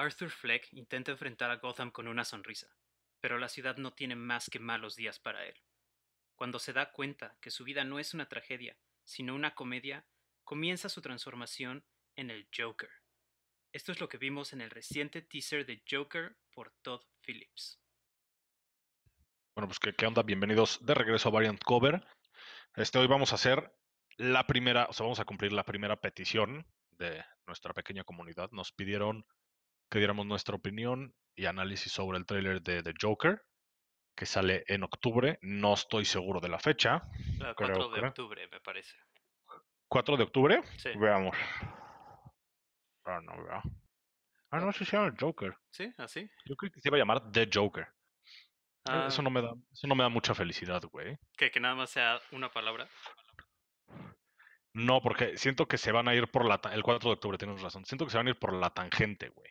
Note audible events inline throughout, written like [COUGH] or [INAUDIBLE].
Arthur Fleck intenta enfrentar a Gotham con una sonrisa, pero la ciudad no tiene más que malos días para él. Cuando se da cuenta que su vida no es una tragedia, sino una comedia, comienza su transformación en el Joker. Esto es lo que vimos en el reciente teaser de Joker por Todd Phillips. Bueno, pues ¿qué, onda? Bienvenidos de regreso a Variant Cover. Este, hoy vamos a hacer la primera, o sea, vamos a cumplir la primera petición de nuestra pequeña comunidad. Nos pidieron que diéramos nuestra opinión y análisis sobre el tráiler de The Joker, que sale en octubre. No estoy seguro de la fecha. El 4 de octubre, me parece. ¿4 de octubre? Sí. Veamos. Ah, no, veo. Ah, no, se llama el Joker. ¿Sí? ¿Así? Yo creo que se iba a llamar The Joker. Ah, Eso, no me da, eso no me da mucha felicidad, güey. que, que nada más sea una palabra. No, porque siento que se van a ir por la... El 4 de octubre, tienes razón. Siento que se van a ir por la tangente, güey.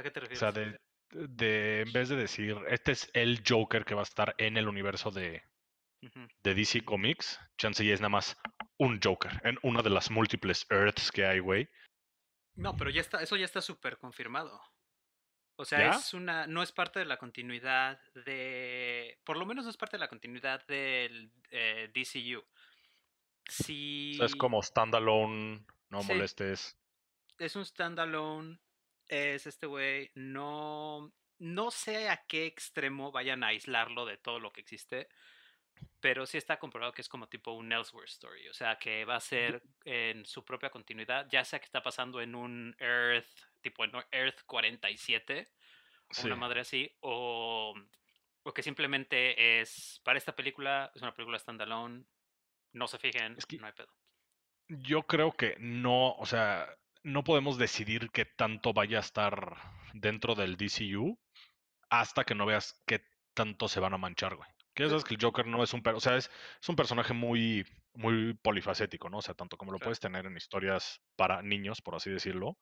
¿A qué te O refieres? sea, de, de... En vez de decir, este es el Joker que va a estar en el universo de, de DC Comics, chance es nada más un Joker en una de las múltiples Earths que hay, güey. No, pero ya está, eso ya está súper confirmado. O sea, ¿Ya? es una, no es parte de la continuidad de, por lo menos no es parte de la continuidad del eh, DCU. Si O sea, es como standalone, no Sí. molestes. es un standalone, es este güey, no, no sé a qué extremo vayan a aislarlo de todo lo que existe, pero sí está comprobado que es como tipo un Elsewhere story, o sea, que va a ser en su propia continuidad, ya sea que está pasando en un Earth, tipo en Earth 47, o Sí. una madre así, o, o que simplemente es, para esta película, es una película standalone, no se fijen, Es que- no hay pedo. Yo creo que no, o sea, no podemos decidir qué tanto vaya a estar dentro del DCU hasta que no veas qué tanto se van a manchar, güey. Que ya sabes que el Joker no es un, per- o sea, es, es un personaje muy, muy polifacético, ¿no? O sea, tanto como lo Claro. puedes tener en historias para niños, por así decirlo,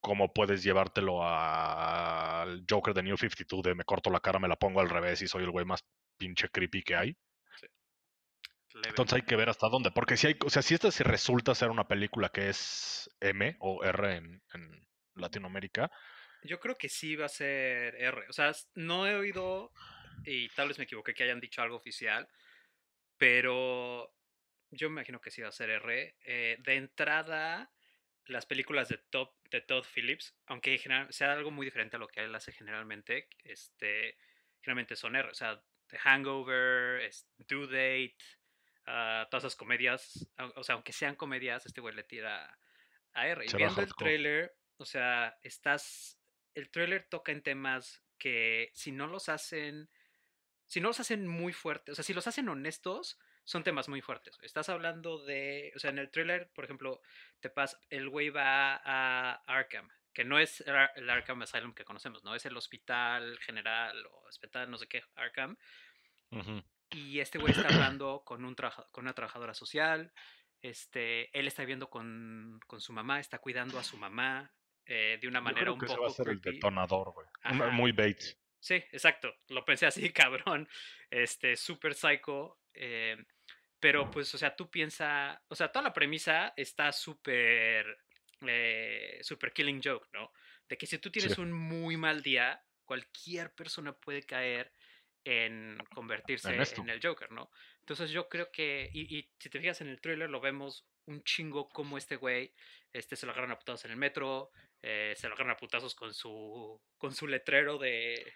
como puedes llevártelo al Joker de New 52 de me corto la cara, me la pongo al revés y soy el güey más pinche creepy que hay. Leve. Entonces hay que ver hasta dónde. Porque si hay, o sea, si esta se resulta ser una película que es M o R en, en Latinoamérica, Yo creo que sí va a ser R. O sea, no he oído, y tal vez me equivoqué que hayan dicho algo oficial, pero yo me imagino que sí va a ser R. Eh, de entrada, las películas de, Todd de Todd Phillips, aunque general- sea algo muy diferente a lo que él hace generalmente, este, generalmente son R. O sea, The Hangover, Due Date, ah, todas esas comedias, o sea, aunque sean comedias, este güey le tira a R. Y Se viendo el trailer, o sea, estás. El trailer toca en temas que si no los hacen. Si no los hacen muy fuertes, o sea, si los hacen honestos, son temas muy fuertes. Estás hablando de. O sea, en el trailer, por ejemplo, te pasa. El güey va a Arkham, que no es el Ar- el Arkham Asylum que conocemos, ¿no? Es el hospital general o hospital, no sé qué, Arkham. ujú, Y este güey está hablando con, un con una trabajadora social. Este, él está viviendo con, con su mamá, está cuidando a su mamá eh, de una yo manera un que ese poco va a ser el detonador, güey. Un-. Muy Bates. Sí, exacto. Lo pensé así, [LAUGHS] cabrón. Este, super psycho. eh, pero pues, o sea, tú piensas. O sea, toda la premisa está súper. eh, super killing joke, ¿no? De que si tú tienes Sí. un muy mal día, cualquier persona puede caer en convertirse En el Joker, ¿no? Entonces yo creo que. Y, y si te fijas en el tráiler, lo vemos un chingo como este güey este, se lo agarran a putazos en el metro, eh, se lo agarran a putazos con su, con su letrero de,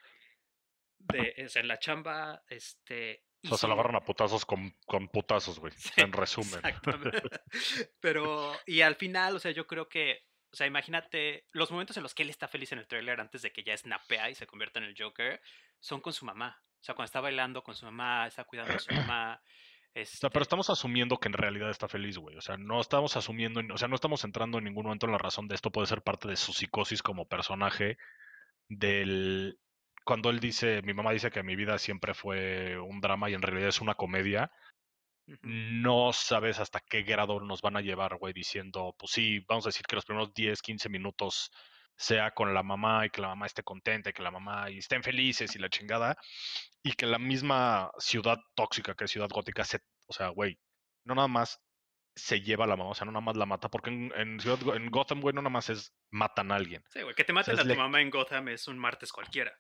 de sea, en la chamba, este... O sea, se lo agarran a putazos con, con putazos, güey. [LAUGHS] Sí, en resumen. exactamente. [LAUGHS] Pero, y al final, o sea, yo creo que, o sea, imagínate, los momentos en los que él está feliz en el trailer antes de que ya snapea y se convierta en el Joker, son con su mamá. O sea, cuando está bailando con su mamá, está cuidando a su [CLEARS THROAT] mamá. O sea, pero este, estamos asumiendo que en realidad está feliz, güey. O sea, no estamos asumiendo, o sea, no estamos entrando en ningún momento en la razón de esto puede ser parte de su psicosis como personaje del cuando él dice, mi mamá dice que mi vida siempre fue un drama y en realidad es una comedia, no sabes hasta qué grado nos van a llevar, güey, diciendo, pues sí, vamos a decir que los primeros 10, 15 minutos sea con la mamá y que la mamá esté contenta y que la mamá y estén felices y la chingada, y que la misma ciudad tóxica que es Ciudad Gótica se, o sea, güey, no nada más se lleva la mamá, o sea, no nada más la mata, porque en, en, Ciudad en Gotham, güey, no nada más es matan a alguien. Sí, güey, que te O sea, maten a tu le- mamá en Gotham es un martes cualquiera.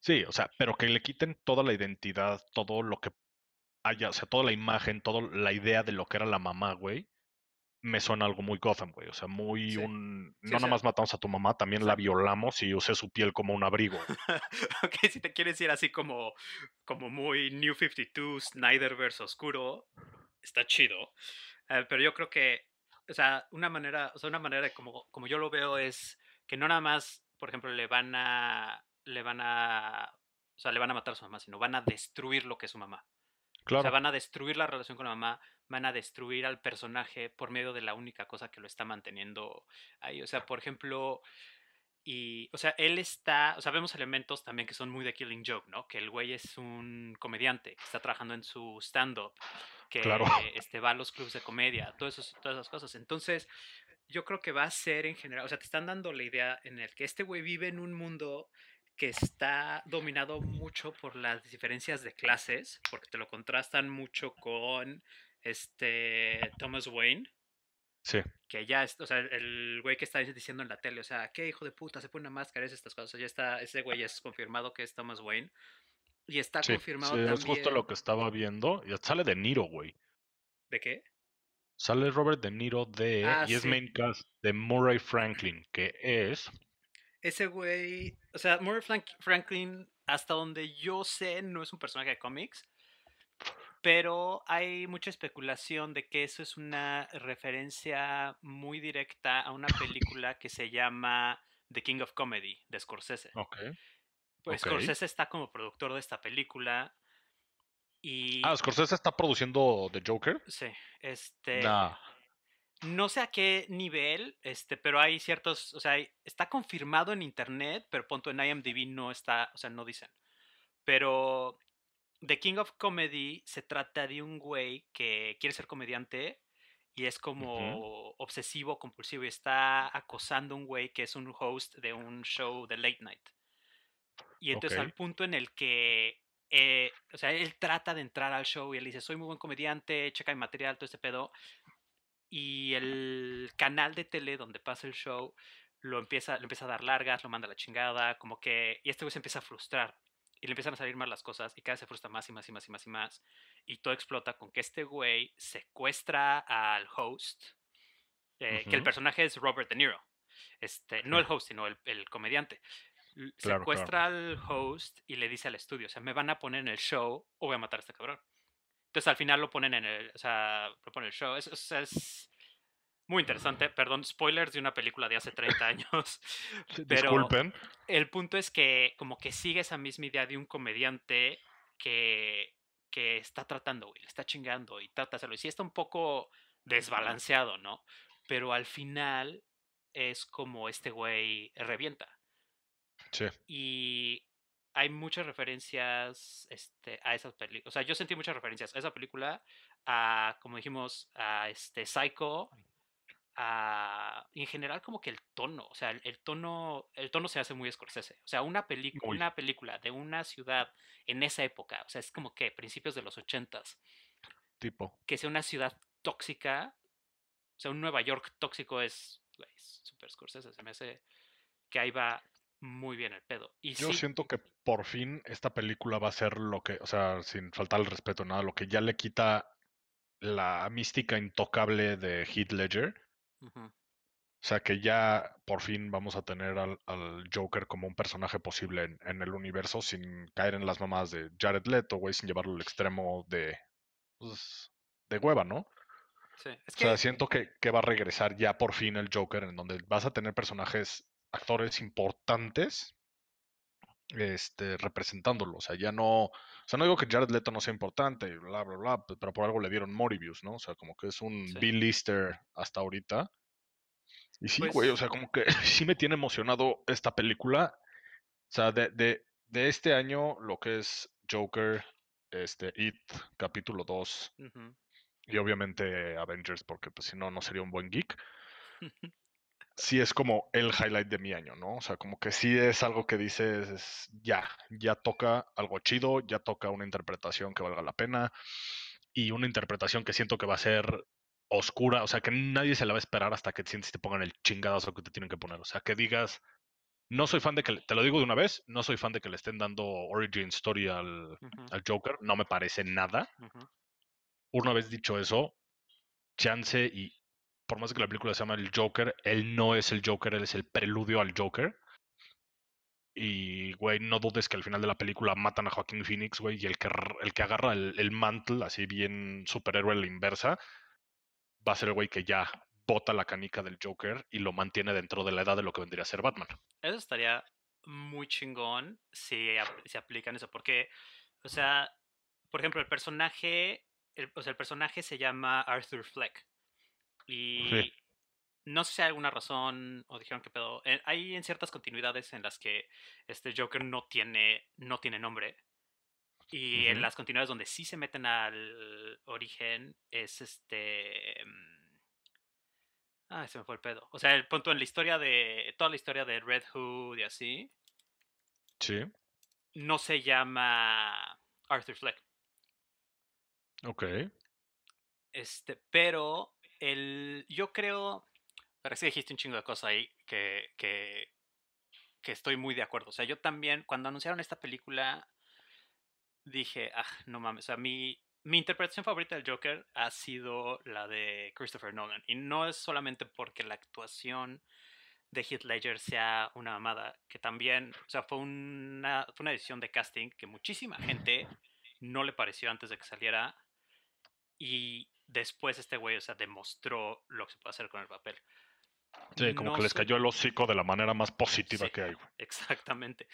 Sí, o sea, pero que le quiten toda la identidad, todo lo que haya, o sea, toda la imagen, toda la idea de lo que era la mamá, güey, me suena algo muy Gotham, güey. O sea, muy Sí. un. Sí, no o nada más matamos a tu mamá, también la violamos y usé su piel como un abrigo. [LAUGHS] ok, si te quieres ir así como, como muy New 52, Snyderverse oscuro, está chido. Eh, pero yo creo que, o sea, una manera, o sea, una manera de como, como yo lo veo es que no nada más, por ejemplo, le van a, le van a, o sea, le van a matar a su mamá, sino van a destruir lo que es su mamá. O sea, Claro. van a destruir la relación con la mamá, van a destruir al personaje por medio de la única cosa que lo está manteniendo ahí. O sea, por ejemplo, y, o sea, él está, o sea, vemos elementos también que son muy de Killing Joke, ¿no? Que el güey es un comediante que está trabajando en su stand-up, que Claro. este, va a los clubes de comedia, todo eso, todas esas cosas. Entonces, yo creo que va a ser en general, o sea, te están dando la idea en el que este güey vive en un mundo que está dominado mucho por las diferencias de clases, porque te lo contrastan mucho con este Thomas Wayne, Sí. que ya, es, o sea, el güey que está diciendo en la tele, o sea, qué hijo de puta, se pone una máscara, es estas cosas, o sea, ya está, ese güey es confirmado que es Thomas Wayne, y está Sí, confirmado sí, también, es justo lo que estaba viendo. Y sale de Niro, güey. ¿de qué? Sale Robert De Niro de. Ah, y es main cast de Murray Franklin, que es. Ese güey, o sea, Murray Frank- Franklin, hasta donde yo sé, no es un personaje de cómics, pero hay mucha especulación de que eso es una referencia muy directa a una película que se llama The King of Comedy de Scorsese. Ok. Pues ok. Scorsese está como productor de esta película y Ah, Scorsese está produciendo The Joker. sí, este Nah. no sé a qué nivel, este, pero hay ciertos, o sea, está confirmado en internet, pero punto en IMDb no está, o sea, no dicen. Pero The King of Comedy se trata de un güey que quiere ser comediante y es como obsesivo, compulsivo y está acosando a un güey que es un host de un show de late night. Y entonces Ok. al punto en el que, eh, o sea, él trata de entrar al show y él dice, soy muy buen comediante, checa mi material, todo este pedo. Y el canal de tele donde pasa el show lo empieza, le empieza a dar largas, lo manda a la chingada, como que, y este güey se empieza a frustrar. Y le empiezan a salir mal las cosas y cada vez se frustra más y más y más y más y más. Y todo explota con que este güey secuestra al host, eh, que el personaje es Robert De Niro. Este, no el host, sino el, el comediante. Claro, Secuestra al host y le dice al estudio, o sea, me van a poner en el show o voy a matar a este cabrón. Entonces al final lo ponen en el, o sea, lo ponen en el show. Es, es, es muy interesante. Perdón, spoilers de una película de hace 30 años. [LAUGHS] Pero Disculpen. el punto es que como que sigue esa misma idea de un comediante que, que está tratando, güey, le está chingando y trata hacerlo. Y sí está un poco desbalanceado, ¿no? Pero al final es como este güey revienta. Sí. Y hay muchas referencias este, a esas películas. O sea, yo sentí muchas referencias a esa película, a, como dijimos, a este Psycho, a, y en general como que el tono, o sea, el, el tono, el tono se hace muy Scorsese. O sea, una, película una película de una ciudad en esa época, o sea, es como que principios de los ochentas, Tipo. que sea una ciudad tóxica, o sea, un Nueva York tóxico es, super Scorsese, se me hace que ahí va muy bien el pedo. Y Yo sí, siento que por fin esta película va a ser lo que, o sea, sin faltar el respeto, nada, lo que ya le quita la mística intocable de Heath Ledger. O sea, que ya por fin vamos a tener al, al Joker como un personaje posible en, en el universo sin caer en las mamadas de Jared Leto, güey, sin llevarlo al extremo de, pues, de hueva, ¿no? sí. Es O sea, que, siento que, que va a regresar ya por fin el Joker, en donde vas a tener personajes, actores importantes, este, representándolo. O sea, ya no, o sea, no digo que Jared Leto no sea importante, bla, bla, bla, pe- pero por algo le dieron Morbius, ¿no? O sea, como que es un Sí. Bill Lister hasta ahorita. Y sí, güey, o pues, sea, como que [LAUGHS] sí me tiene emocionado esta película. O sea, de, de, de este año, lo que es Joker, este, It, capítulo 2, ujú, y obviamente Avengers, porque pues si no, no sería un buen geek. [LAUGHS] Sí es como el highlight de mi año, ¿no? O sea, como que sí es algo que dices, es- ya, ya toca algo chido, ya toca una interpretación que valga la pena y una interpretación que siento que va a ser oscura, o sea, que nadie se la va a esperar hasta que te sientes y te pongan el chingadazo que te tienen que poner. O sea, que digas, no soy fan de que, te lo digo de una vez, no soy fan de que le estén dando origin story al, al Joker, no me parece nada. Una vez dicho eso, chance y por más que la película se llama el Joker, él no es el Joker, él es el preludio al Joker. Y, güey, no dudes que al final de la película matan a Joaquín Phoenix, güey, y el que, el que agarra el, el mantle, así bien superhéroe a la inversa, va a ser el güey que ya bota la canica del Joker y lo mantiene dentro de la edad de lo que vendría a ser Batman. Eso estaría muy chingón si, ap- si aplican eso, porque, o sea, por ejemplo, el personaje, o sea, el personaje se llama Arthur Fleck. Y no sé si hay alguna razón o dijeron que pedo. eh, hay en ciertas continuidades en las que este Joker no tiene, no tiene nombre. Y en las continuidades donde sí se meten al origen es este. Ah, se me fue el pedo. O sea, el punto en la historia de. Toda la historia de Red Hood y así. Sí, No se llama Arthur Fleck. ok. Este, pero el. Yo creo. Que dijiste un chingo de cosas ahí que, que, que estoy muy de acuerdo. O sea, yo también, cuando anunciaron esta película, dije, ah, no mames. O sea, mi, mi interpretación favorita del Joker ha sido la de Christopher Nolan. Y no es solamente porque la actuación de Heath Ledger sea una mamada, que también, o sea, fue una, fue una decisión de casting que muchísima gente no le pareció antes de que saliera. Y después este güey, o sea, demostró lo que se puede hacer con el papel. Sí, como No que les cayó el hocico de la manera más positiva Sí. que hay, güey. Exactamente.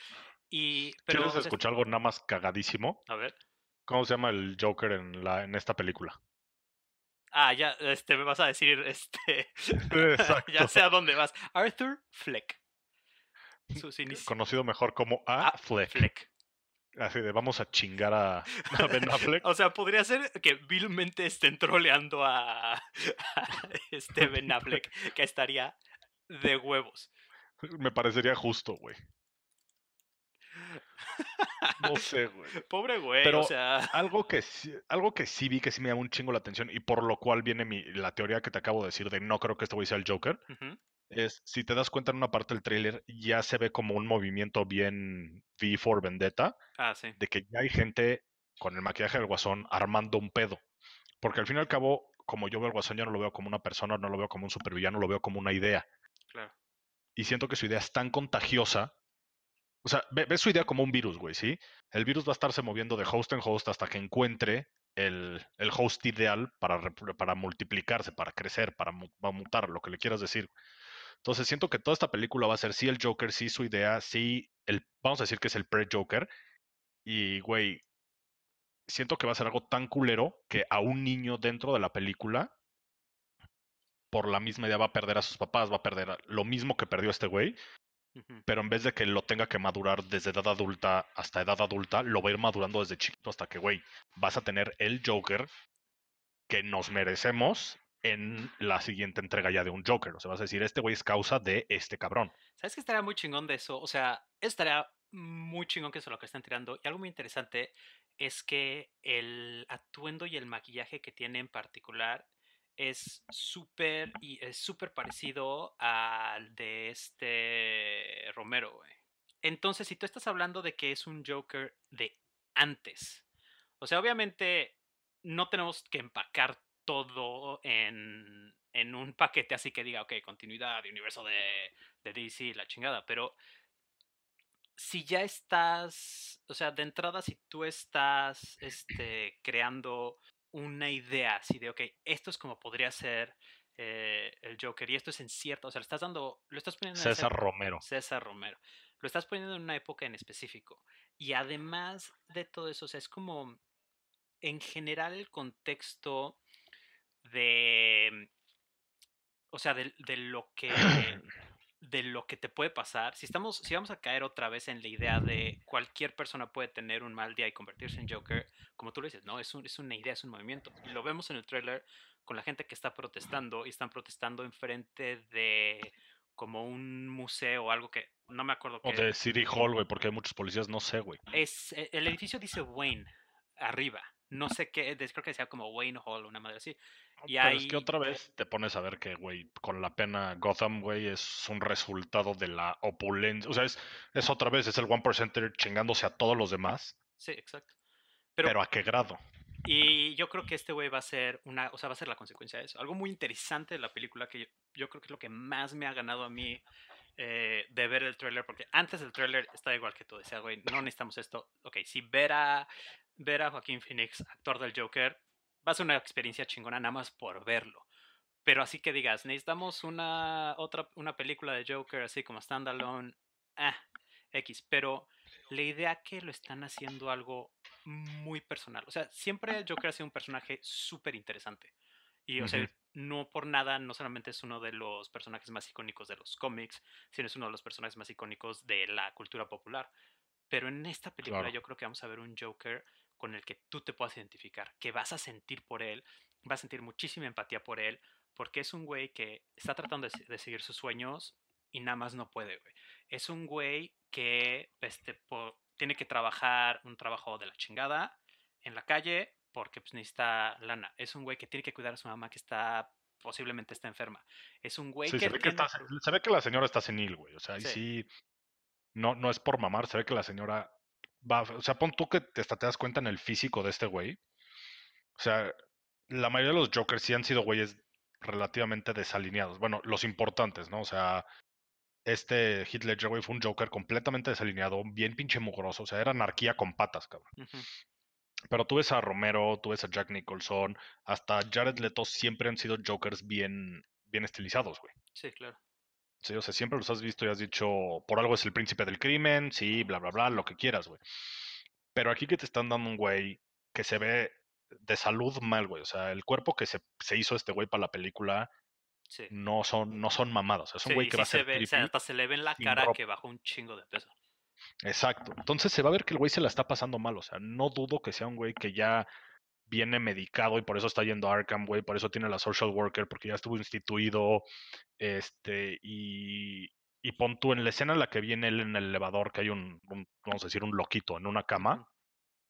Y, pero, ¿Quieres escuchar algo nada más cagadísimo? a ver. ¿Cómo se llama el Joker en, la, en esta película? Ah, ya, este, me vas a decir, este, [LAUGHS] [LAUGHS] Exacto. ya sé a dónde vas. Arthur Fleck. Sus. [LAUGHS] Conocido mejor como A. Fleck. Fleck. Así de vamos a chingar a, a Ben [LAUGHS] Affleck. O sea, podría ser que vilmente estén troleando a, a [LAUGHS] este [LAUGHS] Ben Affleck, que estaría de huevos. Me parecería justo, güey. No sé, güey. Pobre güey, Pero- o sea. Algo que, sí, algo que sí vi que sí me llamó un chingo la atención y por lo cual viene mi, la teoría que te acabo de decir de no creo que este güey sea el Joker, ujú, es si te das cuenta en una parte del tráiler ya se ve como un movimiento bien V for Vendetta Ah, sí. de que ya hay gente con el maquillaje del guasón armando un pedo. Porque al fin y al cabo, como yo veo al guasón, ya no lo veo como una persona, no lo veo como un supervillano, lo veo como una idea. Claro. Y siento que su idea es tan contagiosa. O sea, ve, ve su idea como un virus, güey, ¿sí? El virus va a estarse moviendo de host en host hasta que encuentre el, el host ideal para, para multiplicarse, para crecer, para mutar, lo que le quieras decir. Entonces siento que toda esta película va a ser sí el Joker, sí su idea, sí el, vamos a decir que es el pre-Joker. Y, güey, siento que va a ser algo tan culero que a un niño dentro de la película, por la misma idea, va a perder a sus papás, va a perder a- lo mismo que perdió este güey, pero en vez de que lo tenga que madurar desde edad adulta hasta edad adulta, lo va a ir madurando desde chiquito hasta que, güey, vas a tener el Joker que nos merecemos en la siguiente entrega ya de un Joker. O sea, vas a decir, este güey es causa de este cabrón. ¿Sabes qué estaría muy chingón de eso? O sea, estaría muy chingón que eso lo que están tirando. Y algo muy interesante es que el atuendo y el maquillaje que tiene en particular es súper y es súper parecido al de este Romero, güey. Entonces, si tú estás hablando de que es un Joker de antes, o sea, obviamente no tenemos que empacar todo en, en un paquete así que diga, ok, continuidad universo de, de DC, la chingada, pero si ya estás, o sea, de entrada, si tú estás este, creando una idea así de, ok, esto es como podría ser eh, el Joker y esto es en cierto, o sea, le estás dando, lo estás poniendo en César Romero. César Romero. Lo estás poniendo en una época en específico. Y además de todo eso, o sea, es como en general el contexto de, o sea, de, de lo que [CLEARS THROAT] de lo que te puede pasar. Si estamos, si vamos a caer otra vez en la idea de cualquier persona puede tener un mal día y convertirse en Joker, como tú lo dices, no, es, un, es una idea, es un movimiento. Y lo vemos en el tráiler con la gente que está protestando y están protestando enfrente de como un museo o algo que no me acuerdo O qué de City Hall, güey, porque hay muchos policías, no sé, güey. es e, el edificio dice Wayne arriba no sé qué, creo que decía como Wayne Hall, una madre así. Y Pero es que otra vez te pones a ver que, güey, con la pena Gotham, güey, es un resultado de la opulencia. O sea, es, es otra vez, es el One Percenter chingándose a todos los demás. Sí, exacto. Pero, a qué grado. Y yo creo que este güey va a ser una, o sea, va a ser la consecuencia de eso. Algo muy interesante de la película que yo, creo que es lo que más me ha ganado a mí eh, de ver el tráiler, porque antes del tráiler está igual que tú, decía, güey, no necesitamos esto. Ok, si ver a, ver a Joaquín Phoenix, actor del Joker, va a ser una experiencia chingona nada más por verlo. Pero así que digas, necesitamos una otra una película de Joker así como standalone, ah, X, pero la idea que lo están haciendo algo muy personal. O sea, siempre Joker ha sido un personaje súper interesante. Y, o sea, no por nada, no solamente es uno de los personajes más icónicos de los cómics, sino es uno de los personajes más icónicos de la cultura popular. Pero en esta película yo creo que vamos a ver un Joker con el que tú te puedas identificar, que vas a sentir por él, vas a sentir muchísima empatía por él, porque es un güey que está tratando de, seguir sus sueños y nada más no puede, güey. Es un güey que este, tiene que trabajar un trabajo de la chingada en la calle porque pues, necesita lana. Es un güey que tiene que cuidar a su mamá que está posiblemente está enferma. Es un güey que, se ve que, se ve que la señora está senil, güey. O sea, sí. sí, no, no es por mamar, se ve que la señora va, o sea, pon tú que hasta te das cuenta en el físico de este güey. O sea, la mayoría de los Jokers sí han sido güeyes relativamente desalineados. Bueno, los importantes, ¿no? O sea, este Heath Ledger, güey, fue un Joker completamente desalineado, bien pinche mugroso. O sea, era anarquía con patas, cabrón. Pero tú ves a Romero, tú ves a Jack Nicholson, hasta Jared Leto siempre han sido Jokers bien, bien estilizados, güey. Sí, claro. Sí, o sea, siempre los has visto y has dicho, por algo es el príncipe del crimen, sí, bla, bla, bla, lo que quieras, güey. Pero aquí que te están dando un güey que se ve de salud mal, güey. O sea, el cuerpo que se, se hizo este güey para la película no, son, no son mamados. Es un güey que va a ser. Ve, o sea, hasta se le ve en la cara que bajó un chingo de peso. Exacto. Entonces se va a ver que el güey se la está pasando mal. O sea, no dudo que sea un güey que ya viene medicado y por eso está yendo a Arkham, güey, por eso tiene la social worker, porque ya estuvo instituido, este, y, y pon tú en la escena en la que viene él en el elevador, que hay un, vamos a decir, un loquito en una cama,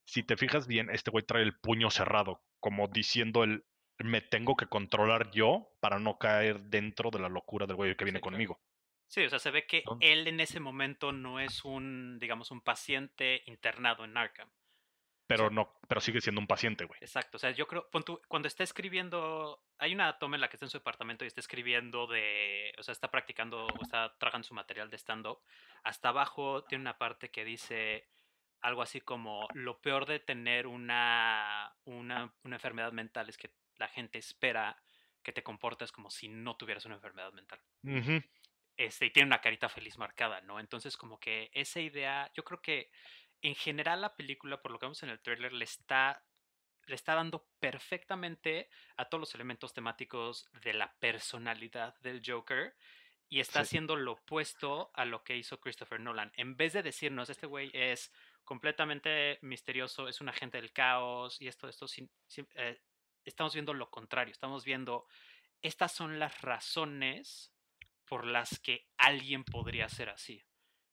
si te fijas bien, este güey trae el puño cerrado, como diciendo el, me tengo que controlar yo para no caer dentro de la locura del güey que viene conmigo. Sí, o sea, se ve que él en ese momento no es un, digamos, un paciente internado en Arkham. Pero no, pero sigue siendo un paciente, güey. Exacto. O sea, yo creo, cuando está escribiendo, hay una toma en la que está en su departamento y está escribiendo de, o sea, está practicando, o está trabajando su material de stand-up. Hasta abajo tiene una parte que dice algo así como, lo peor de tener una, una, una enfermedad mental es que la gente espera que te comportes como si no tuvieras una enfermedad mental. este, y tiene una carita feliz marcada, ¿no? Entonces, como que esa idea, yo creo que en general la película, por lo que vemos en el trailer, le está, le está dando perfectamente a todos los elementos temáticos de la personalidad del Joker y está haciendo lo opuesto a lo que hizo Christopher Nolan. En vez de decirnos, este güey es completamente misterioso, es un agente del caos y esto, esto, eh, estamos viendo lo contrario, estamos viendo, estas son las razones por las que alguien podría ser así.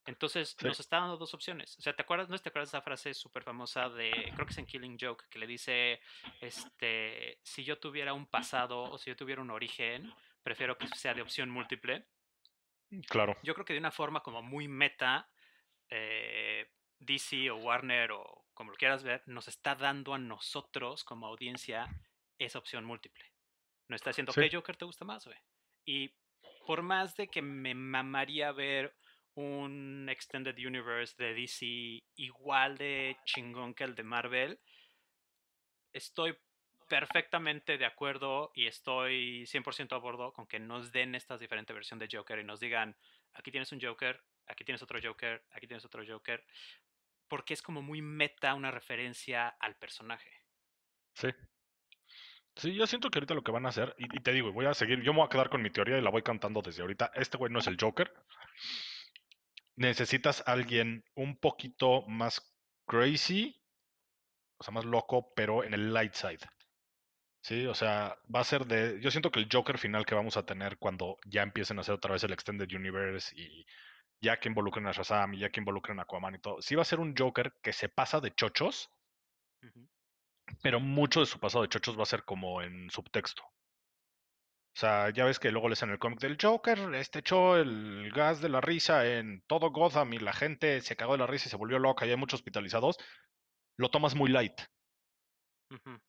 Entonces nos está dando dos opciones. O sea, ¿te acuerdas? ¿No te acuerdas de esa frase súper famosa de, creo que es en Killing Joke, que le dice, este, si yo tuviera un pasado o si yo tuviera un origen, prefiero que sea de opción múltiple. Mm, claro. Yo creo que de una forma como muy meta, eh, DC o Warner o como lo quieras ver, nos está dando a nosotros como audiencia esa opción múltiple. Nos está diciendo, ¿qué Joker te gusta más, güey? Y por más de que me mamaría ver un Extended Universe de DC igual de chingón que el de Marvel, estoy perfectamente de acuerdo y estoy 100% a bordo con que nos den estas diferentes versiones de Joker y nos digan, aquí tienes un Joker, aquí tienes otro Joker, aquí tienes otro Joker, porque es como muy meta una referencia al personaje. Sí. Sí, yo siento que ahorita lo que van a hacer, y, y te digo, voy a seguir, yo me voy a quedar con mi teoría y la voy cantando desde ahorita, este güey no es el Joker, necesitas alguien un poquito más crazy, o sea, más loco, pero en el light side. Sí, o sea, va a ser de. Yo siento que el Joker final que vamos a tener cuando ya empiecen a hacer otra vez el Extended Universe y ya que involucren a Shazam y ya que involucren a Aquaman y todo, sí va a ser un Joker que se pasa de chochos, pero mucho de su pasado de chochos va a ser como en subtexto. O sea, ya ves que luego les en el cómic del Joker, este echó el gas de la risa en todo Gotham y la gente se cagó de la risa y se volvió loca y hay muchos hospitalizados. Lo tomas muy light.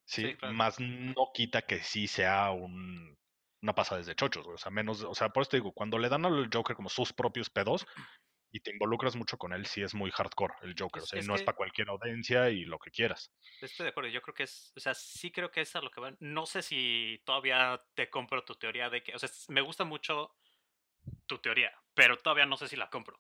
Sí, más no quita que sí sea un, una pasada de chochos, o sea, menos, o sea, por eso te digo, cuando le dan al Joker como sus propios pedos y te involucras mucho con él, sí es muy hardcore el Joker, o sea, no es para cualquier audiencia y lo que quieras. Estoy de acuerdo, yo creo que es, o sea, sí creo que es a lo que van. No sé si todavía te compro tu teoría de que, o sea, me gusta mucho tu teoría, pero todavía no sé si la compro.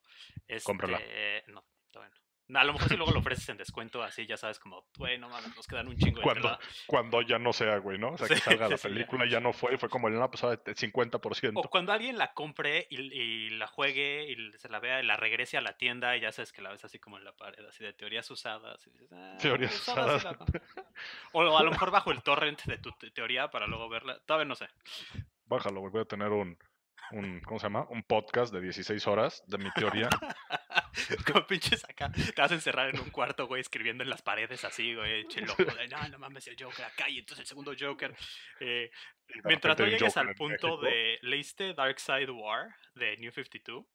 Cómprala. Este, no, todavía no. A lo mejor si luego lo ofreces en descuento, así ya sabes, como, güey, no mames, nos quedan un chingo de cuando, cuando ya no sea, güey, ¿no? O sea, que salga la película, ya. no fue, fue como el año pasado de 50%. O cuando alguien la compre y, la juegue y se la vea y la regrese a la tienda y ya sabes que la ves así como en la pared, así de teorías usadas. Ah, teorías usadas. [LAUGHS] o a lo mejor bajo el [LAUGHS] torrent de tu teoría para luego verla. Todavía no sé. Bájalo, voy a tener un, un, ¿cómo se llama? Un podcast de 16 horas de mi teoría. [LAUGHS] [LAUGHS] Como pinches acá, te vas a encerrar en un cuarto, güey, escribiendo en las paredes así, güey, che loco, [LAUGHS] de, no, no mames, el Joker acá, y entonces el segundo Joker. Eh, mientras no llegues al punto de, ¿leíste Dark Side War de New 52?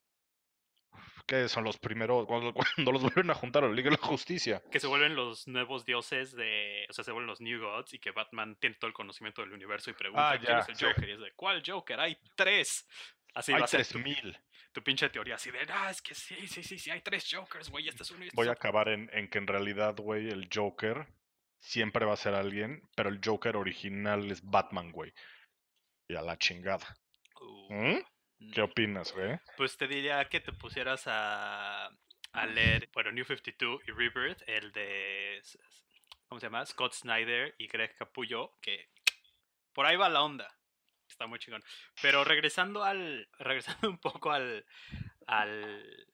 que son los primeros, [LAUGHS] cuando, los vuelven a juntar a la Liga de la Justicia. Que se vuelven los nuevos dioses de, o sea, se vuelven los New Gods y que Batman tiene todo el conocimiento del universo y pregunta ah, quién es el Joker y es de, ¿cuál Joker? Hay tres. Así hay va a ser tu, mil. tu pinche teoría así de, ah, es que sí, sí, sí, sí, hay tres Jokers, güey, este es uno y este Voy a acabar en, en que en realidad, güey, el Joker siempre va a ser alguien, pero el Joker original es Batman, güey. Y a la chingada. Uh. ¿Mm? ¿Qué opinas, güey? Pues te diría que te pusieras a, a leer, bueno, New 52 y Rebirth, el de, ¿cómo se llama? Scott Snyder y Greg Capullo, que por ahí va la onda. Está muy chingón. Pero regresando al, [LAUGHS] regresando un poco al, al,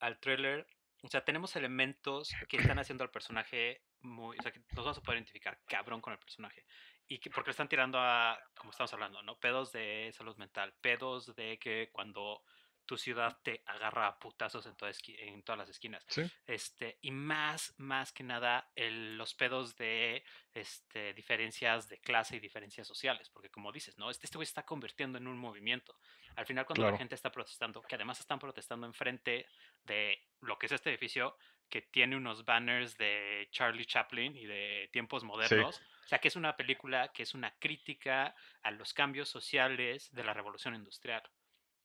al trailer, o sea, tenemos elementos que están [CLEARS THROAT] haciendo al personaje muy, o sea, que nos vamos a poder identificar cabrón con el personaje y que porque están tirando a, como estamos hablando, ¿no? Pedos de salud mental, pedos de que cuando tu ciudad te agarra a putazos en, en todas las esquinas. Este, y más, más que nada, los pedos de este, diferencias de clase y diferencias sociales, porque como dices, ¿no? Este, este güey está convirtiendo en un movimiento. Al final, cuando la gente está protestando, que además están protestando enfrente de lo que es este edificio, que tiene unos banners de Charlie Chaplin y de tiempos modernos. O sea, que es una película que es una crítica a los cambios sociales de la revolución industrial.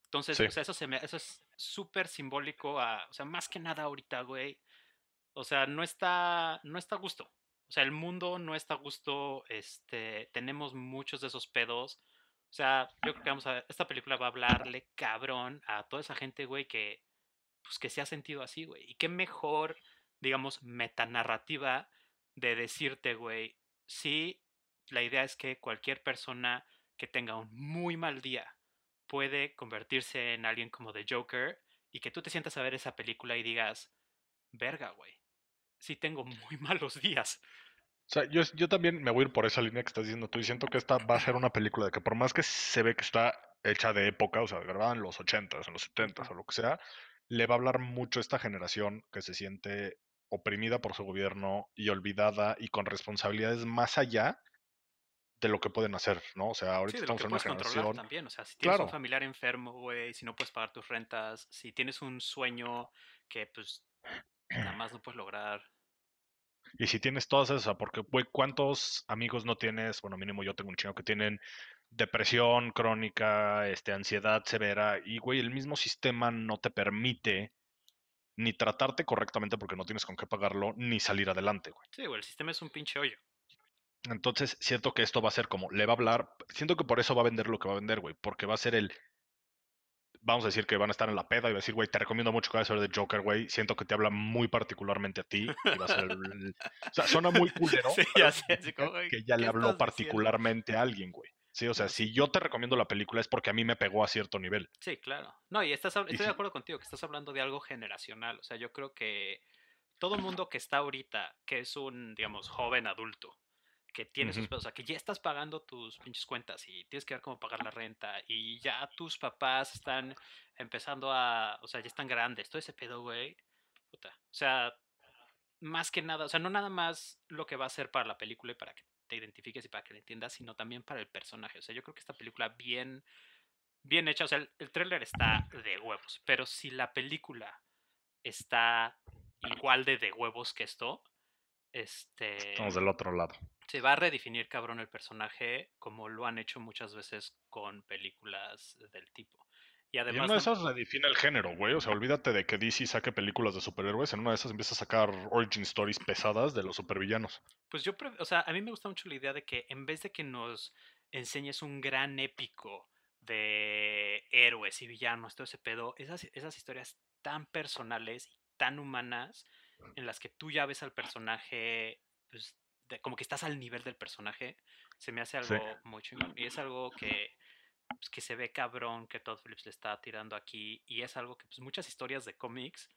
Entonces, o sea, eso, se me, eso es súper simbólico a, o sea, más que nada ahorita, güey. O sea, no está, no está a gusto. O sea, el mundo no está a gusto. Este, tenemos muchos de esos pedos. O sea, yo creo que vamos a, esta película va a hablarle cabrón a toda esa gente, güey, que, pues que se ha sentido así, güey. Y qué mejor, digamos, metanarrativa de decirte, güey, sí, la idea es que cualquier persona que tenga un muy mal día puede convertirse en alguien como The Joker y que tú te sientas a ver esa película y digas, verga, güey, sí tengo muy [LAUGHS] malos días. O sea, yo, yo también me voy a ir por esa línea que estás diciendo tú y siento que esta va a ser una película de que por más que se ve que está hecha de época, o sea, grabada en los 80s, en los 70s o lo que sea, le va a hablar mucho a esta generación que se siente oprimida por su gobierno y olvidada y con responsabilidades más allá de lo que pueden hacer, ¿no? O sea, ahorita estamos en una generación. También, o sea, si tienes un familiar enfermo, güey, si no puedes pagar tus rentas, si tienes un sueño que pues nada más no puedes lograr. Y si tienes todas esas, porque, güey, ¿cuántos amigos no tienes? Bueno, mínimo yo tengo un chingo que tienen depresión crónica, este, ansiedad severa, y güey, el mismo sistema no te permite ni tratarte correctamente porque no tienes con qué pagarlo, ni salir adelante, güey. Sí, güey, el sistema es un pinche hoyo. Entonces, siento que esto va a ser como, le va a hablar, siento que por eso va a vender lo que va a vender, güey, porque va a ser el, vamos a decir que van a estar en la peda y va a decir, güey, te recomiendo mucho que vayas a ver de Joker, güey, siento que te habla muy particularmente a ti, va a ser o sea, suena muy [LAUGHS] culero, sí, ya sé, que ya le habló particularmente a alguien, güey. Sí, o sea, si yo te recomiendo la película es porque a mí me pegó a cierto nivel. Sí, claro. No, y estás, estoy de acuerdo contigo, que estás hablando de algo generacional. O sea, yo creo que todo el mundo que está ahorita, que es un, digamos, joven adulto, que tiene sus o sea, que ya estás pagando tus pinches cuentas y tienes que ver cómo pagar la renta y ya tus papás están empezando a, o sea, ya están grandes, todo ese pedo, güey. Puta. O sea, más que nada, o sea, no nada más lo que va a ser para la película y para que te identifiques y para que la entiendas, sino también para el personaje. O sea, yo creo que esta película bien, bien hecha, o sea, el, el tráiler está de huevos, pero si la película está igual de de huevos que esto, este... Estamos del otro lado. Se va a redefinir cabrón el personaje como lo han hecho muchas veces con películas del tipo. Y Y además... en una de esas redefine el género, güey. O sea, olvídate de que DC saque películas de superhéroes. En una de esas empieza a sacar origin stories pesadas de los supervillanos. Pues yo, o sea, a mí me gusta mucho la idea de que en vez de que nos enseñes un gran épico de héroes y villanos, todo ese pedo, esas, esas historias tan personales y tan humanas en las que tú ya ves al personaje, pues, de- como que estás al nivel del personaje, se me hace Sí. algo muy chingón. Y es algo que, pues, que se ve cabrón que Todd Phillips le está tirando aquí y es algo que pues, muchas historias de cómics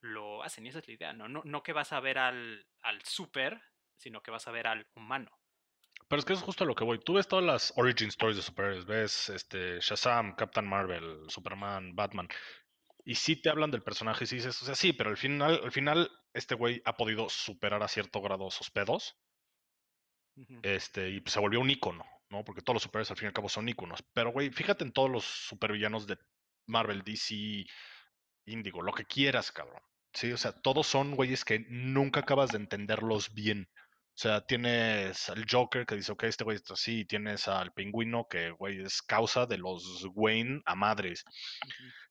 lo hacen y esa es la idea, ¿no? No, no que vas a ver al, al super, sino que vas a ver al humano. Pero es que es justo a lo que voy. Tú ves todas las origin stories de superhéroes. Ves este, Shazam, Captain Marvel, Superman, Batman. Y sí te hablan del personaje y sí dices, o sea, sí, pero al final, al final este güey ha podido superar a cierto grado sus pedos. Este, y pues se volvió un ícono, ¿no? Porque todos los superhéroes al fin y al cabo son íconos. Pero, güey, fíjate en todos los supervillanos de Marvel, DC, Indigo, lo que quieras, cabrón. Sí, o sea, todos son güeyes que nunca acabas de entenderlos bien. O sea, tienes al Joker que dice, ok, este güey está así, y tienes al pingüino que, güey, es causa de los Wayne a madres.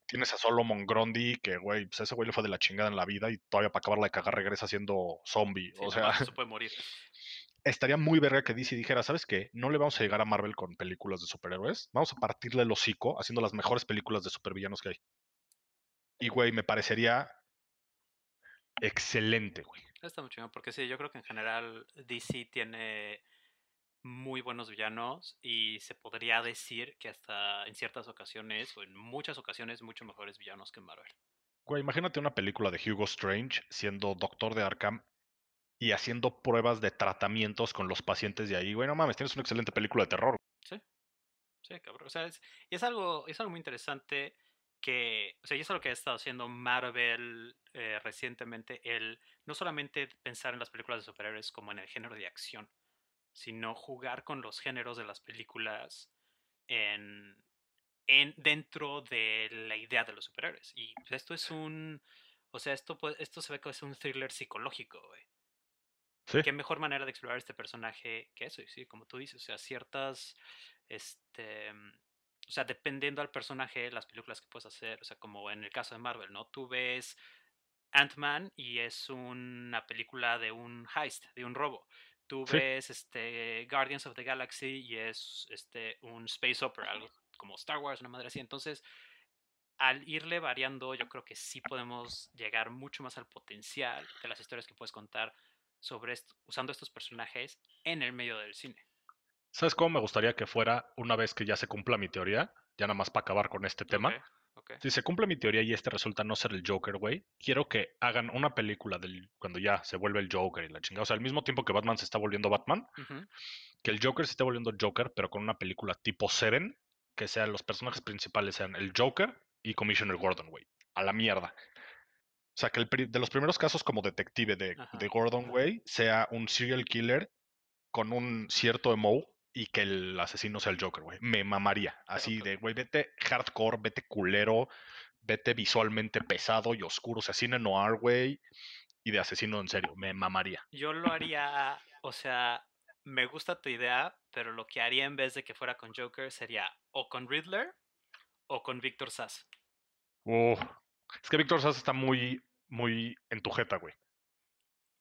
Tienes a Solomon Grundy que, güey, pues ese güey le fue de la chingada en la vida y todavía para acabarla de cagar regresa siendo zombie. Sí, o sea, no se puede morir. Estaría muy verga que DC dijera, ¿sabes qué? No le vamos a llegar a Marvel con películas de superhéroes. Vamos a partirle el hocico haciendo las mejores películas de supervillanos que hay. Y, güey, me parecería excelente, güey. Está muy chingón, porque sí, yo creo que en general DC tiene muy buenos villanos y se podría decir que hasta en ciertas ocasiones o en muchas ocasiones mucho mejores villanos que Marvel. Güey, imagínate una película de Hugo Strange siendo doctor de Arkham y haciendo pruebas de tratamientos con los pacientes de ahí. Güey, no mames, tienes una excelente película de terror. Sí, sí, cabrón. O sea, es, y es algo, es algo muy interesante que, o sea, y es algo que ha estado haciendo Marvel eh, recientemente, el no solamente pensar en las películas de superhéroes como en el género de acción, sino jugar con los géneros de las películas en, en dentro de la idea de los superhéroes. Y pues, esto es un, o sea, esto, esto se ve que es un thriller psicológico, güey Sí. qué mejor manera de explorar este personaje que eso, y sí, como tú dices, o sea, ciertas, este, o sea, dependiendo al personaje, las películas que puedes hacer, o sea, como en el caso de Marvel, ¿no? Tú ves Ant-Man y es una película de un heist, de un robo. Tú Sí. ves este, Guardians of the Galaxy y es este, un space opera, algo como Star Wars, una madre así. Entonces, al irle variando, yo creo que sí podemos llegar mucho más al potencial de las historias que puedes contar sobre esto, usando estos personajes en el medio del cine. ¿Sabes cómo me gustaría que fuera una vez que ya se cumpla mi teoría? Ya nada más para acabar con este tema. Si se cumple mi teoría y este resulta no ser el Joker, güey, quiero que hagan una película del cuando ya se vuelve el Joker y la chingada. O sea, al mismo tiempo que Batman se está volviendo Batman, que el Joker se esté volviendo Joker, pero con una película tipo Seven, que sean los personajes principales sean el Joker y Commissioner Gordon, güey. A la mierda. O sea, que el de los primeros casos como detective de, de Gordon, güey, sea un serial killer con un cierto emo y que el asesino sea el Joker, güey. Me mamaría. Así de, güey, vete hardcore, vete culero, vete visualmente pesado y oscuro. O sea, cine noir, güey, y de asesino en serio. Me mamaría. Yo lo haría, o sea, me gusta tu idea, pero lo que haría en vez de que fuera con Joker sería o con Riddler o con Victor Sass. Uf. Es que Víctor Sass está muy, muy en tu jeta, güey.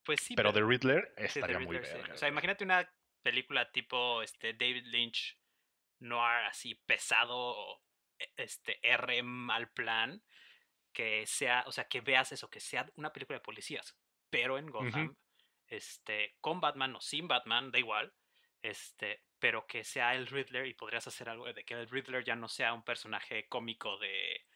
Pues sí, Pero de Riddler sí, de estaría muy Riddler, sí. verga. O sea, imagínate una película tipo este David Lynch noir así pesado e- este R mal plan que sea, o sea, que veas eso, que sea una película de policías, pero en Gotham, este, con Batman o sin Batman, da igual, este, pero que sea el Riddler y podrías hacer algo de que el Riddler ya no sea un personaje cómico de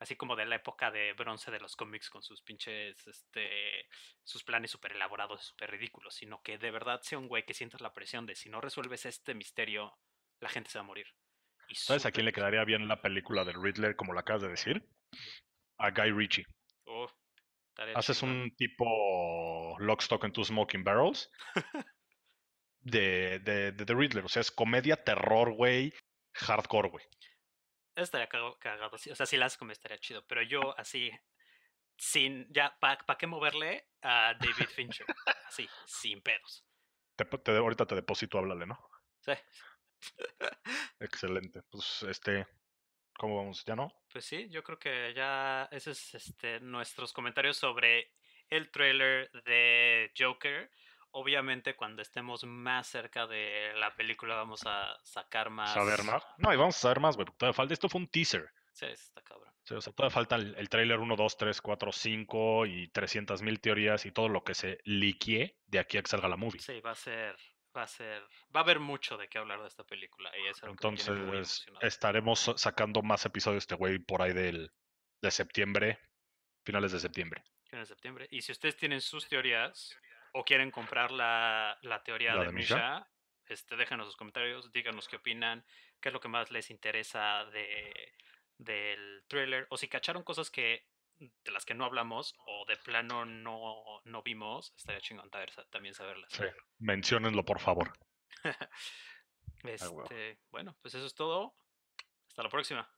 así como de la época de bronce de los cómics con sus pinches este sus planes súper elaborados, súper ridículos, sino que de verdad sea un güey que sientas la presión de si no resuelves este misterio, la gente se va a morir. Y ¿Sabes a quién le quedaría bien la película del Riddler, como la acabas de decir? A Guy Ritchie. Oh, Haces un tipo Lock, Stock and Two Smoking Barrels [LAUGHS] de, de, de The Riddler. O sea, es comedia, terror, güey, hardcore, güey. Estaría cagado, o sea, si las como estaría chido, pero yo así, sin, ya, ¿para qué moverle a David Fincher? Así, sin pedos. Te, ahorita te deposito, háblale, ¿no? Sí. Excelente. Pues, este, ¿cómo vamos? ¿Ya no? Pues sí, yo creo que ya esos es este, nuestros comentarios sobre el trailer de Joker. Obviamente cuando estemos más cerca de la película vamos a sacar más... ¿Saber más? No, y vamos a saber más, güey. Todavía falta... Esto fue un teaser. Sí, está cabrón. Sí, o sea, todavía falta el, el trailer 1, 2, 3, 4, 5 y 300 mil teorías y todo lo que se liquie de aquí a que salga la movie. Sí, va a ser... Va a ser... Va a haber mucho de qué hablar de esta película. Y eso Entonces estaremos sacando más episodios de este güey por ahí del, de septiembre, finales de septiembre. Finales de septiembre. Y si ustedes tienen sus teorías o quieren comprar la, la teoría de, Misha, este, déjanos sus comentarios, díganos qué opinan, qué es lo que más les interesa de, del thriller, o si cacharon cosas que de las que no hablamos o de plano no, no vimos, estaría chingón también saberlas. Sí, menciónenlo por favor. [LAUGHS] este, bueno, pues eso es todo. Hasta la próxima.